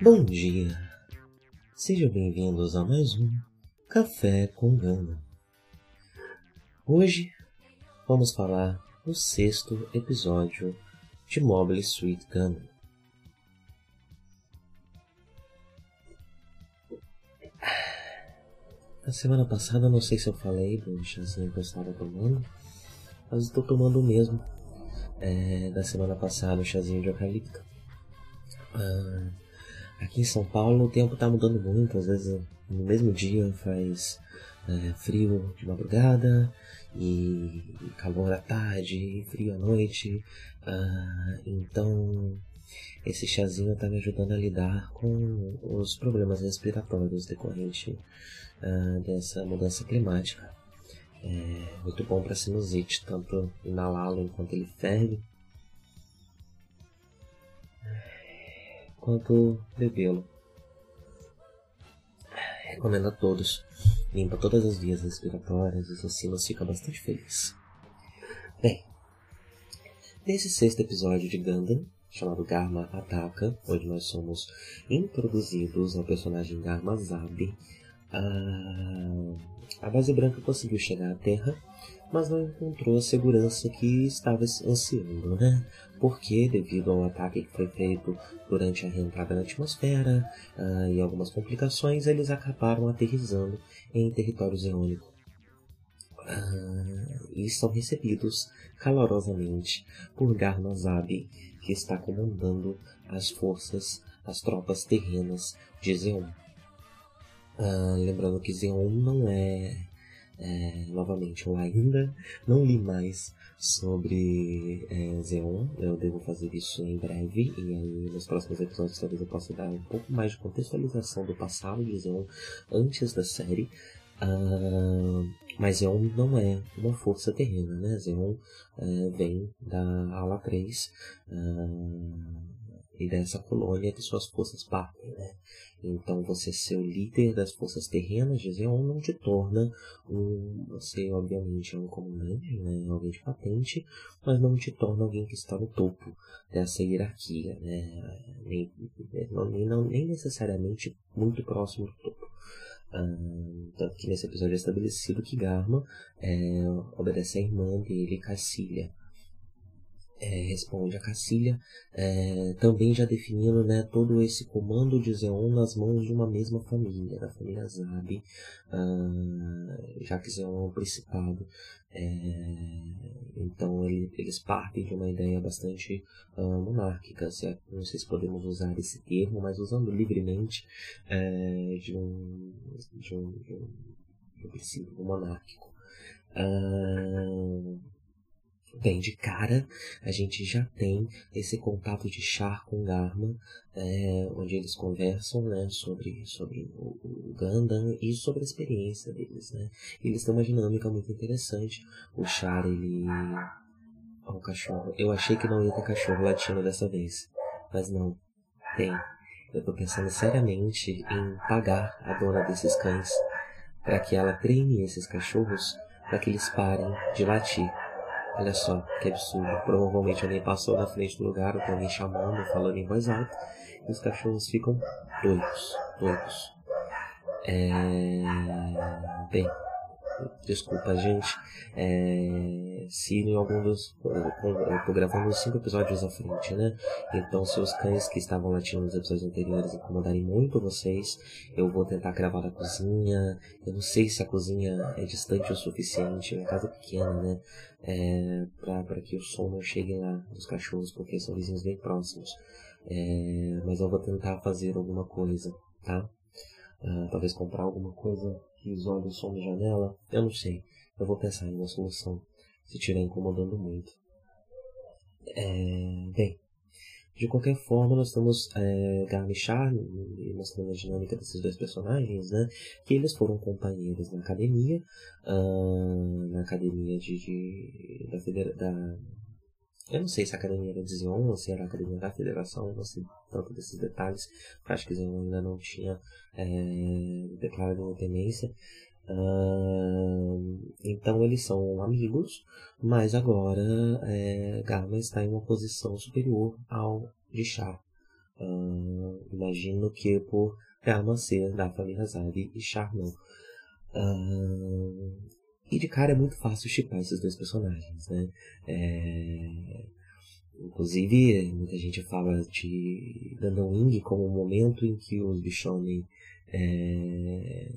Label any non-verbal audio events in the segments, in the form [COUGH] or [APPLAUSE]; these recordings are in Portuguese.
Bom dia, sejam bem-vindos a mais um Café com Gana. Hoje vamos falar do sexto episódio de Mobile Suit Gundam. Na semana passada, não sei se eu falei do chazinho que eu estava tomando, mas estou tomando o mesmo. É, da semana passada, o chazinho de eucalipto. Ah, aqui em São Paulo o tempo está mudando muito, às vezes no mesmo dia faz é, frio de madrugada e calor à tarde, e frio à noite. Ah, então esse chazinho está me ajudando a lidar com os problemas respiratórios decorrentes uh, dessa mudança climática. É muito bom para sinusite, tanto inalá-lo enquanto ele ferve, quanto bebê-lo. Recomendo a todos. Limpa todas as vias respiratórias e seu sinus fica bastante feliz. Bem, nesse sexto episódio de Gundam, chamado Garma Ataca, onde nós somos introduzidos ao personagem Garma Zabi, a, a base branca conseguiu chegar à Terra, mas não encontrou a segurança que estava ansiando, né? Porque, devido ao ataque que foi feito durante a reentrada na atmosfera uh, e algumas complicações, eles acabaram aterrizando em território zeônico. Uh, e são recebidos calorosamente por Garnazabi, que está comandando as forças, as tropas terrenas de Zeon. Uh, lembrando que Zeon não é, é, novamente, eu ainda não li mais sobre é, Zeon. Eu devo fazer isso em breve e aí nos próximos episódios talvez eu possa dar um pouco mais de contextualização do passado de Zeon antes da série. Uh, mas Zeon não é uma força terrena, né? Zeon uh, vem da ala 3 uh, e dessa colônia que suas forças partem, né? Então você ser o líder das forças terrenas de Zeon não te torna um. Você obviamente é um comandante, né? Alguém de patente, mas não te torna alguém que está no topo dessa hierarquia, né? Nem, nem, não, nem necessariamente muito próximo do topo. Uh, tanto que nesse episódio é estabelecido que Garma é, obedece à irmã dele, Cassilia é, responde a Cacilha, é, também já definindo né, todo esse comando de Zeon nas mãos de uma mesma família, da família Zabi, uh, já que Zeon é o principado. É, então ele, eles partem de uma ideia bastante uh, monárquica, se é, não sei se podemos usar esse termo, mas usando livremente é, de, um, de, um, de, um, de um princípio monárquico. Uh, Bem, de cara, a gente já tem esse contato de Char com Garma, é, onde eles conversam né, sobre, sobre o, o e sobre a experiência deles. Né? Eles têm uma dinâmica muito interessante. O Char, ele. Ó, o cachorro. Eu achei que não ia ter cachorro latindo dessa vez, mas não, tem. Eu tô pensando seriamente em pagar a dona desses cães para que ela treine esses cachorros para que eles parem de latir. Olha só, que absurdo. Provavelmente alguém passou na frente do lugar, ou alguém chamando, falando em voz alta, e os cachorros ficam doidos, doidos. É... Bem, desculpa, gente. É, se em algum dos. Eu tô gravando cinco episódios à frente, né? Então, se os cães que estavam latindo nos episódios anteriores incomodarem muito vocês, eu vou tentar gravar na cozinha. Eu não sei se a cozinha é distante o suficiente, é uma casa pequena, né? É, para que o som não chegue lá dos cachorros, porque são vizinhos bem próximos. É, mas eu vou tentar fazer alguma coisa, tá? Uh, talvez comprar alguma coisa que isole o som da janela. Eu não sei. Eu vou pensar em uma solução se estiver incomodando muito. É, bem, de qualquer forma, nós estamos é, Garmichar mostrando a dinâmica desses dois personagens, né? Que eles foram companheiros na academia, uh, na academia de, de da, da eu não sei se a academia era de Zion ou se era a academia da federação, não sei tanto desses detalhes. Acho que Zion ainda não tinha é, declarado independência. Uh, então eles são amigos, mas agora é, Garma está em uma posição superior ao de Char. Uh, imagino que por Garma ser da família Zabi e Charnon. Uh, e de cara é muito fácil chipar esses dois personagens, né? É... Inclusive, muita gente fala de Gundam Wing como o momento em que os Bishonen é,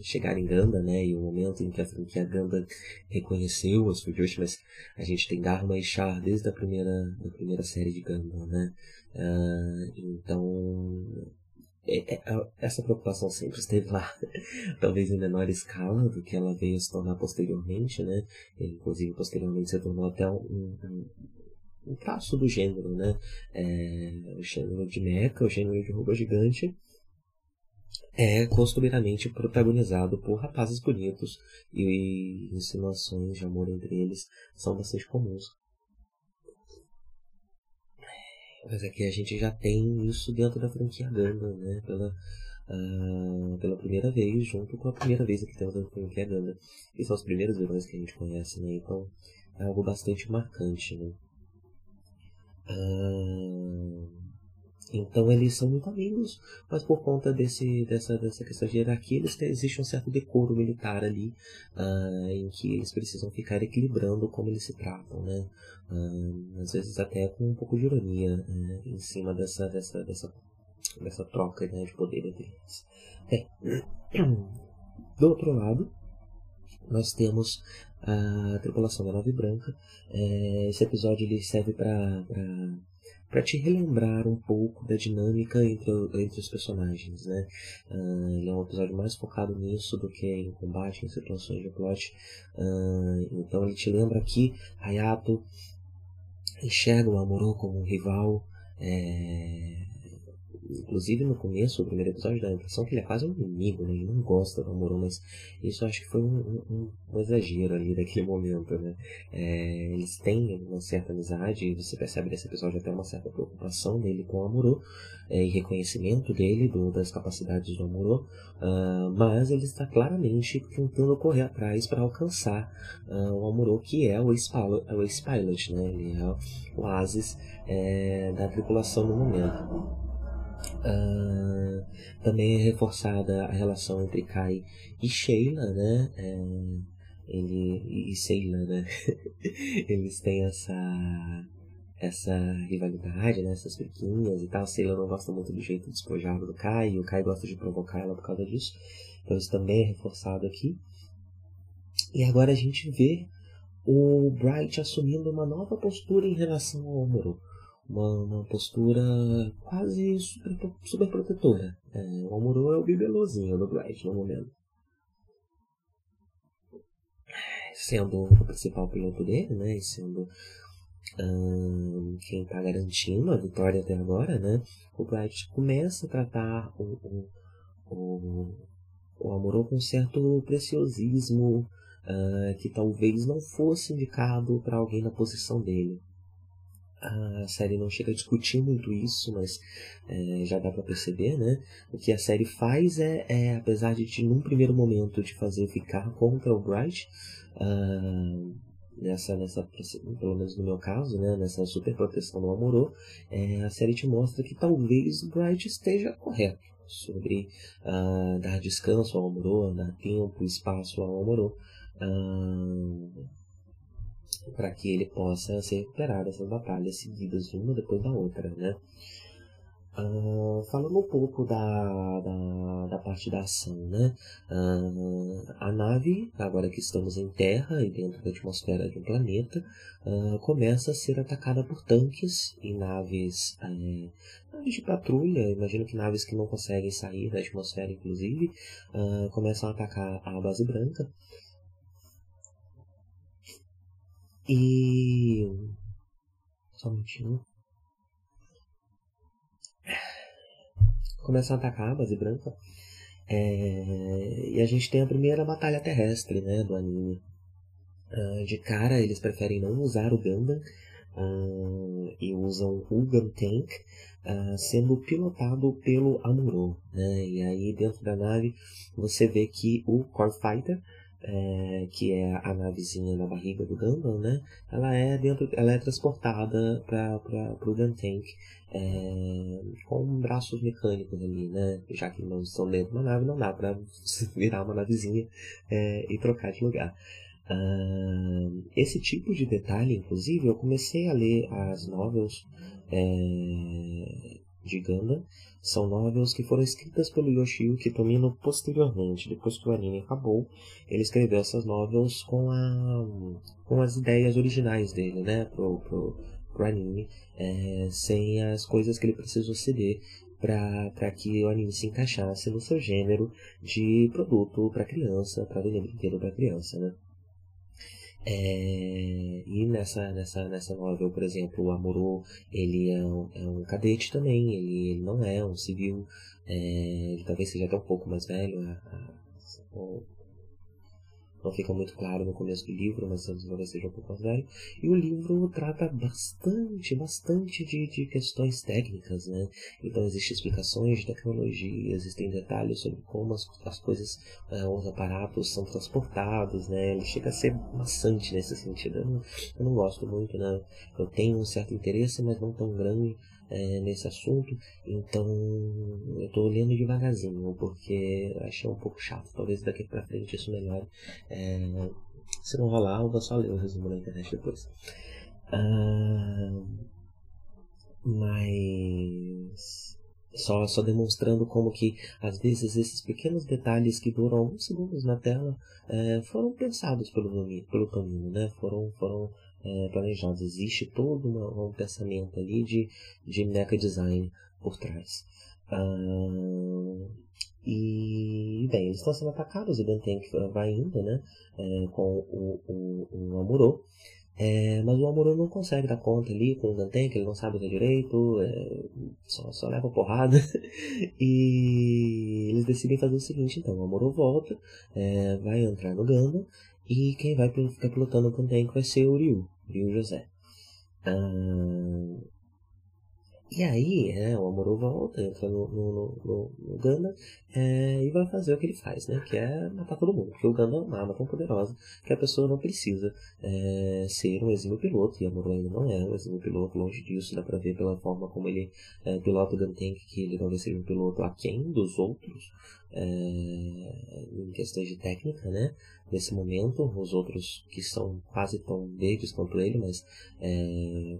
chegaram em Ganda, né? E o momento em que a franquia Ganda reconheceu as Fujoshi, mas a gente tem Dharma e Char desde a primeira, da primeira série de Ganda, né? Uh, então, essa preocupação sempre esteve lá, [LAUGHS] talvez em menor escala do que ela veio se tornar posteriormente, né? Inclusive, posteriormente se tornou até um, um, um traço do gênero, né? É, o gênero de mecha, o gênero de robô gigante, é costumeiramente protagonizado por rapazes bonitos e insinuações de amor entre eles são bastante comuns. Mas aqui a gente já tem isso dentro da franquia Gundam, né? Pela, uh, pela primeira vez, junto com a primeira vez que temos a franquia Gundam. E são os primeiros vilões que a gente conhece, né? Então é algo bastante marcante, né? Uh, então eles são muito amigos, mas por conta desse, dessa, dessa questão de hierarquia, eles têm, existe um certo decoro militar ali, uh, em que eles precisam ficar equilibrando como eles se tratam, né? Uh, às vezes até com um pouco de ironia né? em cima dessa, dessa, dessa, dessa troca né, de poder entre eles. É. [CLEARS THROAT] Do outro lado, nós temos a tripulação da nave branca. É, esse episódio ele serve para para te relembrar um pouco da dinâmica entre, entre os personagens, né? Uh, ele é um episódio mais focado nisso do que em combate, em situações de plot. Uh, então ele te lembra que Hayato enxerga o Amuro como um rival, é, Inclusive no começo, o primeiro episódio, dá a impressão que ele é quase um inimigo, né? Ele não gosta do Amorô, mas isso acho que foi um, um, um exagero ali daquele momento, né? É, eles têm uma certa amizade, e você percebe nesse episódio até uma certa preocupação dele com o Amorô, é, e reconhecimento dele do, das capacidades do Amorô, uh, mas ele está claramente tentando correr atrás para alcançar uh, o Amorô, que é o Ace-Pilot, né? Ele é o Asis é, da tripulação no momento. Uh, também é reforçada a relação entre Kai e Sheila, né? É, ele e Sheila, né? [LAUGHS] Eles têm essa essa rivalidade, né? Essas piquinhas e tal. Sheila não gosta muito do jeito despojado do Kai, e o Kai gosta de provocar ela por causa disso. Então isso também é reforçado aqui. E agora a gente vê o Bright assumindo uma nova postura em relação ao Amuro uma, uma postura quase super, super protetora. É, o Amuro é o bibelozinho do Bright no momento. Sendo o principal piloto dele, né? E sendo quem está garantindo a vitória até agora, né? O Bright começa a tratar o, o, o, o Amuro com certo preciosismo uh, que talvez não fosse indicado para alguém na posição dele a série não chega a discutir muito isso, mas é, já dá para perceber, né? O que a série faz é, é, apesar de, de num primeiro momento te fazer ficar contra o Bright, uh, nessa, nessa, pelo menos no meu caso, né? Nessa super proteção do Amorô, é, a série te mostra que talvez o Bright esteja correto sobre uh, dar descanso ao Amorô, dar tempo, espaço ao Amorô. Uh, para que ele possa se recuperar dessas batalhas seguidas uma depois da outra, né? Uh, falando um pouco da, da, da, parte da ação, né? Uh, a nave, agora que estamos em Terra e dentro da atmosfera de um planeta, uh, começa a ser atacada por tanques e naves, é, naves de patrulha, imagino que naves que não conseguem sair da atmosfera, inclusive, começam a atacar a base branca. E. Só um minutinho. Começam a atacar a base branca. É... E a gente tem a primeira batalha terrestre né, do anime. Uh, de cara, eles preferem não usar o Gundam uh, e usam o Gun Tank, uh, sendo pilotado pelo Amuro. Né? E aí, dentro da nave, você vê que o Core Fighter é, que é a navezinha na barriga do Gundam, né? Ela é dentro, ela é transportada para o Guntank é, com braços mecânicos ali, né? Já que não estão dentro de uma nave, não dá para [LAUGHS] virar uma navezinha é, e trocar de lugar. Uh, esse tipo de detalhe, inclusive, eu comecei a ler as novels é, de Gundam. São novels que foram escritas pelo Yoshiyuki Tomino posteriormente, depois que o anime acabou. Ele escreveu essas novels com, a, com as ideias originais dele, né, pro, pro, pro anime, é, sem as coisas que ele precisou ceder para que o anime se encaixasse no seu gênero de produto para criança, para vender brinquedo para criança, né. É, e nessa, nessa, nessa novel, por exemplo, o Amuro, ele é um, é um cadete também, ele, ele não é um civil, é, ele talvez seja até um pouco mais velho, a, a, não fica muito claro no começo do livro, mas talvez seja um pouco mais velho. E o livro trata bastante, bastante de, de questões técnicas, né? Então existem explicações de tecnologia, existem detalhes sobre como as, as coisas, uh, os aparatos são transportados, né? Ele chega a ser maçante nesse sentido. Eu não, eu não gosto muito, né? Eu tenho um certo interesse, mas não tão grande é, nesse assunto, então eu estou lendo devagarzinho, porque achei um pouco chato. Talvez daqui para frente isso melhore. É, se não rolar, eu vou só ler o resumo na internet depois. Ah, mas só, só demonstrando como que às vezes esses pequenos detalhes que duram alguns segundos na tela é, foram pensados pelo, pelo Tonino, né? Foram, foram é, planejados. Existe todo uma, um pensamento ali de, de mecha design por trás. Ah, e, bem, eles estão sendo atacados, o Gantank vai indo, né, é, com o, o, o Amuro. É, mas o Amuro não consegue dar conta ali com o Gantank, ele não sabe o que é direito, é, só, só leva porrada. [LAUGHS] e eles decidem fazer o seguinte, então, o Amuro volta, é, vai entrar no Gundam, e quem vai ficar pilotando o Kantenko vai ser o Ryu, Ryu José. Ah, e aí, é, o Amuro volta, entra no, no, no, no Ganda é, e vai fazer o que ele faz, né? Que é matar todo mundo. Porque o Ganda é uma arma tão poderosa que a pessoa não precisa é, ser um exímio piloto. E o ainda não é um exímio piloto, longe disso. Dá pra ver pela forma como ele é, pilota o Gantank que ele talvez seja um piloto aquém dos outros. É, em questões de técnica, né? Nesse momento, os outros que são quase tão verdes quanto ele, mas é,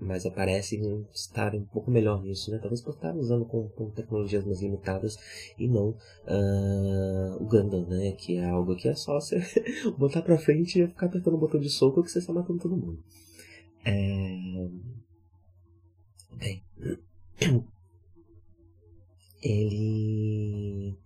mas aparecem estar um pouco melhor nisso, né? Talvez por estar usando com, com tecnologias mais limitadas e não uh, o Gundam, né? Que é algo que é só você [LAUGHS] botar pra frente e ficar apertando o botão de soco que você está matando todo mundo. É... Bem, [CLEARS THROAT] ele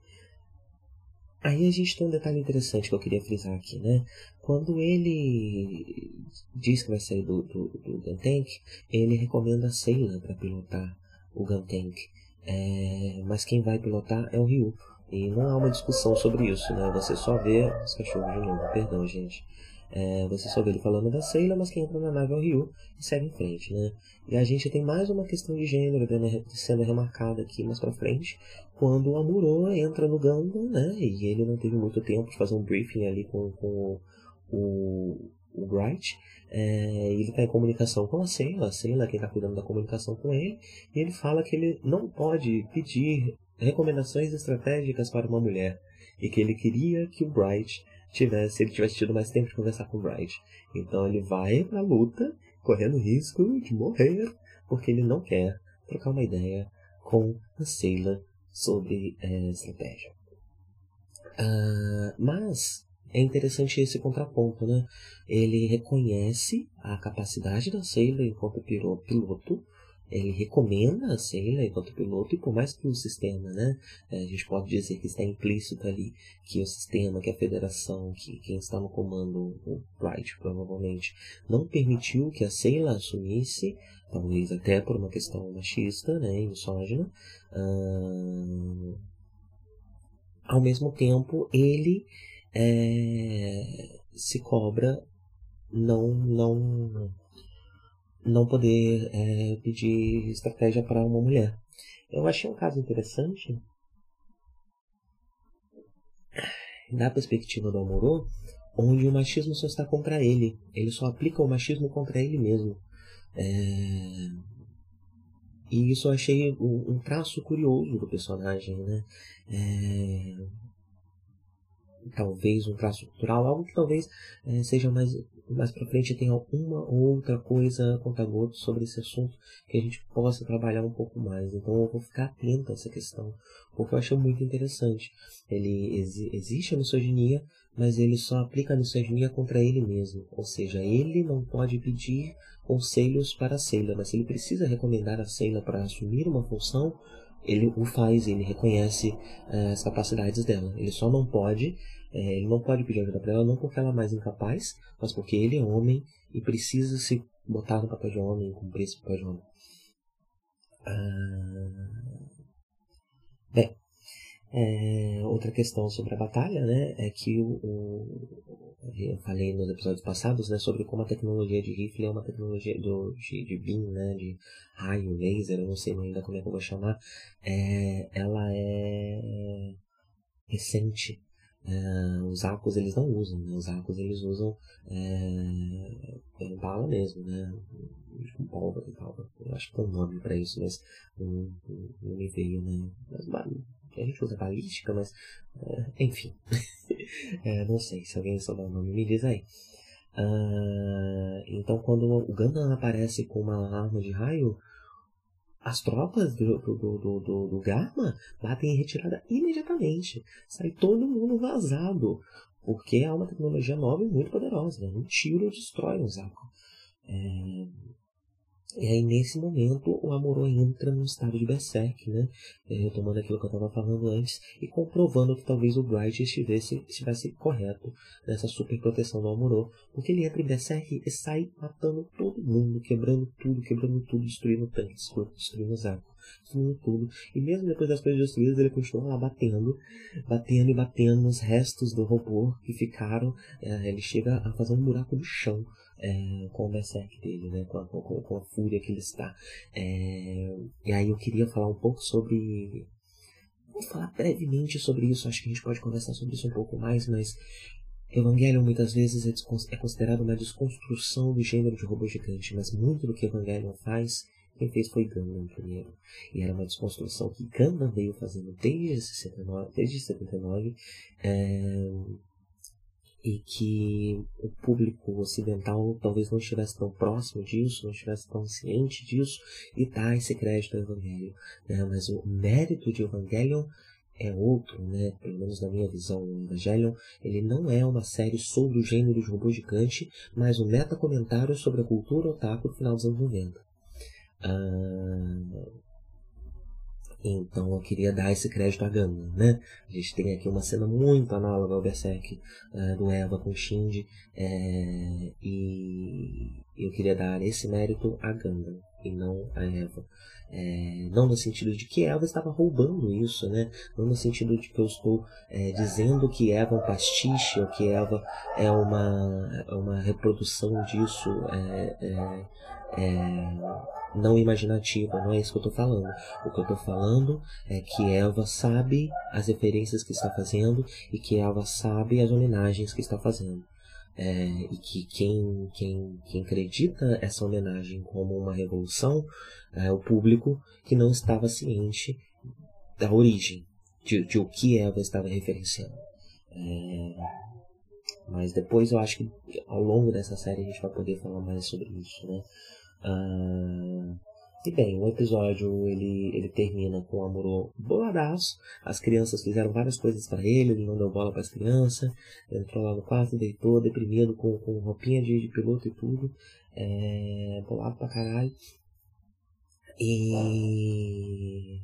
Aí a gente tem um detalhe interessante que eu queria frisar aqui, né? Quando ele diz que vai sair do, do, do Guntank, ele recomenda a Sailor para pilotar o Guntank. É, mas quem vai pilotar é o Ryu. E não há uma discussão sobre isso, né? Você só vê os cachorros de novo, perdão, gente. É, você só vê ele falando da Sailor, mas quem entra na nave é o Ryu e segue em frente, né? E a gente tem mais uma questão de gênero sendo remarcada aqui mais pra frente, quando o Amuro entra no Gundam, né? E ele não teve muito tempo de fazer um briefing ali com, com o, o Bright. É, ele está em comunicação com a Sailor, a Sailor é quem está cuidando da comunicação com ele, e ele fala que ele não pode pedir recomendações estratégicas para uma mulher, e que ele queria que o Bright tivesse, ele tivesse tido mais tempo de conversar com o Bright. Então ele vai pra luta, correndo risco de morrer, porque ele não quer trocar uma ideia com a Sailor sobre é, estratégia. Uh, mas é interessante esse contraponto, né? Ele reconhece a capacidade da Sailor enquanto piloto, ele recomenda a Sailor enquanto piloto, e por mais que o sistema, né, é, a gente pode dizer que está implícito ali, que o sistema, que a federação, que quem está no comando, o Bright provavelmente, não permitiu que a Sailor assumisse, talvez até por uma questão machista, né, e misógina, uh, ao mesmo tempo ele é, se cobra não não não poder é, pedir estratégia para uma mulher. Eu achei um caso interessante da perspectiva do Amorô, onde o machismo só está contra ele. Ele só aplica o machismo contra ele mesmo. É... E isso eu achei um, um, traço curioso do personagem, né? É... Talvez um traço cultural, algo que talvez é, seja mais mais para frente tenha uma ou outra coisa conta goto sobre esse assunto que a gente possa trabalhar um pouco mais. Então eu vou ficar atento a essa questão, porque eu acho muito interessante. Ele exi existe a misoginia, mas ele só aplica a misoginia contra ele mesmo. Ou seja, ele não pode pedir conselhos para a Seila, mas ele precisa recomendar a Seila para assumir uma função, ele o faz, ele reconhece uh, as capacidades dela. Ele só não pode é, ele não pode pedir ajuda para ela, não porque ela é mais incapaz, mas porque ele é homem e precisa se botar no papel de homem, cumprir esse papel de homem. Ah, bem, é, outra questão sobre a batalha, né, é que o, o, eu falei nos episódios passados, né, sobre como a tecnologia de rifle é uma tecnologia do, de, de beam, né, de raio, laser, eu não sei ainda como é que eu vou chamar, é, ela é recente, é, os arcos eles não usam, né? Os arcos eles usam é, bala mesmo, né? Com pólvora e tal. Eu acho que tem um nome pra isso, mas não, não me veio, né? A gente usa balística, mas é, enfim. [LAUGHS] É, não sei, se alguém souber o nome, me diz aí. Uh, então quando o Gundam aparece com uma arma de raio, as tropas do, do, do, do, do Garma batem em retirada imediatamente. Sai todo mundo vazado. Porque é uma tecnologia nova e muito poderosa. Né? Um tiro destrói um Zaku. É, e aí, nesse momento, o Amorô entra num estado de berserk, né? É, retomando aquilo que eu estava falando antes e comprovando que talvez o Bright estivesse, estivesse correto nessa super proteção do Amorô, porque ele entra em berserk e sai matando todo mundo, quebrando tudo, quebrando tudo, destruindo tanques, destruindo Zaku, tudo. E mesmo depois das coisas destruídas, ele continua lá batendo, batendo e batendo nos restos do robô que ficaram. É, ele chega a fazer um buraco no chão é, com o Berserk dele, né? Com a, com, com a fúria que ele está. É, e aí eu queria falar um pouco sobre. Vou falar brevemente sobre isso, acho que a gente pode conversar sobre isso um pouco mais, mas Evangelion muitas vezes é, é considerado uma desconstrução do gênero de robô gigante, mas muito do que Evangelion faz, quem fez foi Gundam primeiro. E era uma desconstrução que Gundam veio fazendo desde 69, desde 79 é, e que o público ocidental talvez não estivesse tão próximo disso, não estivesse tão ciente disso, e dá esse crédito ao Evangelho. Né? Mas o mérito de Evangelion é outro, né? pelo menos na minha visão, o Evangelion ele não é uma série sobre o gênero de robô gigante, mas um meta-comentário sobre a cultura otaku do final dos anos 90. Ah, então eu queria dar esse crédito a Gundam, né? A gente tem aqui uma cena muito análoga ao Berserk uh, do Eva com Shinji é, e eu queria dar esse mérito a Gundam e não a Eva. É, não no sentido de que Eva estava roubando isso, né? Não no sentido de que eu estou é, dizendo que Eva é um pastiche ou que Eva é uma, uma reprodução disso. É, é, é não imaginativa, não é isso que eu estou falando. O que eu estou falando é que Eva sabe as referências que está fazendo e que Eva sabe as homenagens que está fazendo. É, e que quem, quem, quem acredita essa homenagem como uma revolução é o público que não estava ciente da origem, de, de o que Eva estava referenciando. É, mas depois eu acho que ao longo dessa série a gente vai poder falar mais sobre isso, né? Ah, e bem, o episódio ele, ele termina com o Amuro boladaço. As crianças fizeram várias coisas para ele, ele não deu bola para as crianças. Entrou lá no quarto, deitou, deprimido, com, com roupinha de, de piloto e tudo. É, bolado pra caralho. E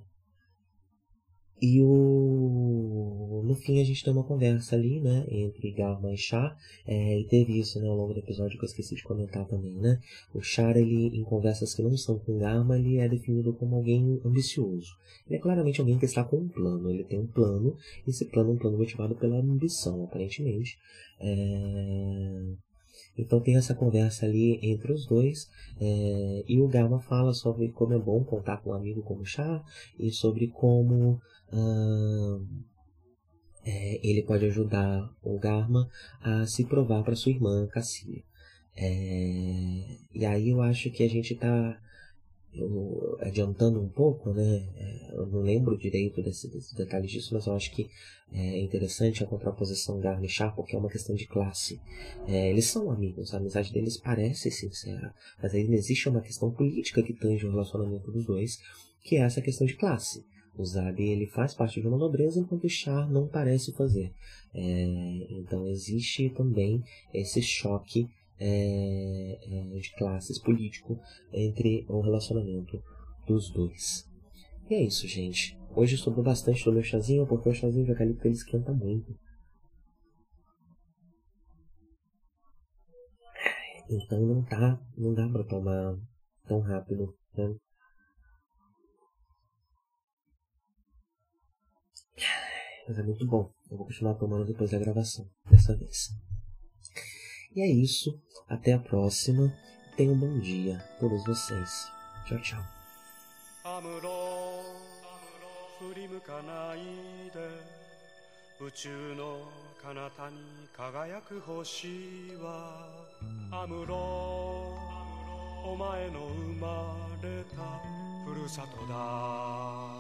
e o... no fim a gente tem uma conversa ali, né, entre Garma e Char, é, e teve isso, né, ao longo do episódio que eu esqueci de comentar também, né. O Char, ele, em conversas que não são com Garma, ele é definido como alguém ambicioso. Ele é claramente alguém que está com um plano, ele tem um plano, e esse plano é um plano motivado pela ambição, aparentemente. É... Então tem essa conversa ali entre os dois é, e o Gama fala sobre como é bom contar com um amigo como Chá e sobre como uh, é, ele pode ajudar o Garma a se provar para sua irmã Cassia. É, e aí eu acho que a gente está adiantando um pouco, né? É, eu não lembro direito desses desse detalhes disso, mas eu acho que é interessante a contraposição Garma e Char, porque é uma questão de classe. É, eles são amigos, a amizade deles parece sincera, mas aí existe uma questão política que tange o relacionamento dos dois, que é essa questão de classe. O Zabi ele faz parte de uma nobreza, enquanto o Char não parece fazer. É, então existe também esse choque é, é, de classes político entre o relacionamento dos dois. E é isso, gente. Hoje sobrou bastante do meu chazinho, porque o chazinho de eucalipto ele esquenta muito. Então não tá, não dá pra tomar tão rápido, né? Mas é muito bom. Eu vou continuar tomando depois da gravação, dessa vez. E é isso. Até a próxima. Tenham um bom dia, todos vocês. Tchau, tchau. 宇宙の彼方に輝く星はアムロお前の生まれたふるさとだ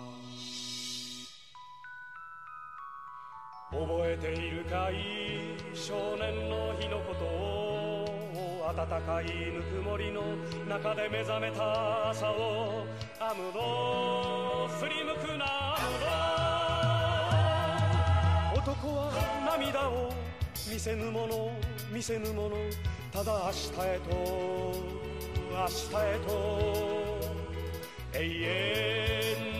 覚えているかい？少年の日のことを暖かいぬくもりの中で目覚めた朝をアムロ振り向くなアムロ男は涙を見せぬもの見せぬものただ明日へと明日へと永遠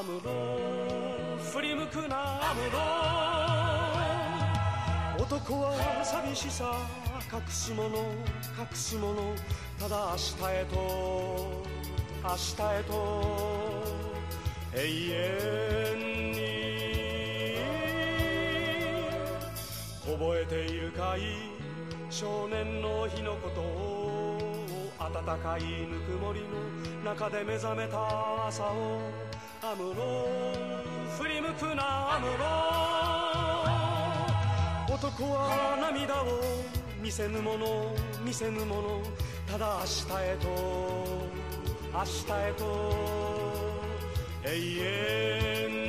アムロ振り向くなアムロ男は寂しさ。隠すもの。隠すもの。ただ明日へと。明日へと。永遠に。覚えているかい？少年の日のことを。暖かいぬくもりの中で目覚めた朝をアムロ振り向くなアムロ。男は涙を見せぬもの見せぬもの。ただ明日へと明日へと。永遠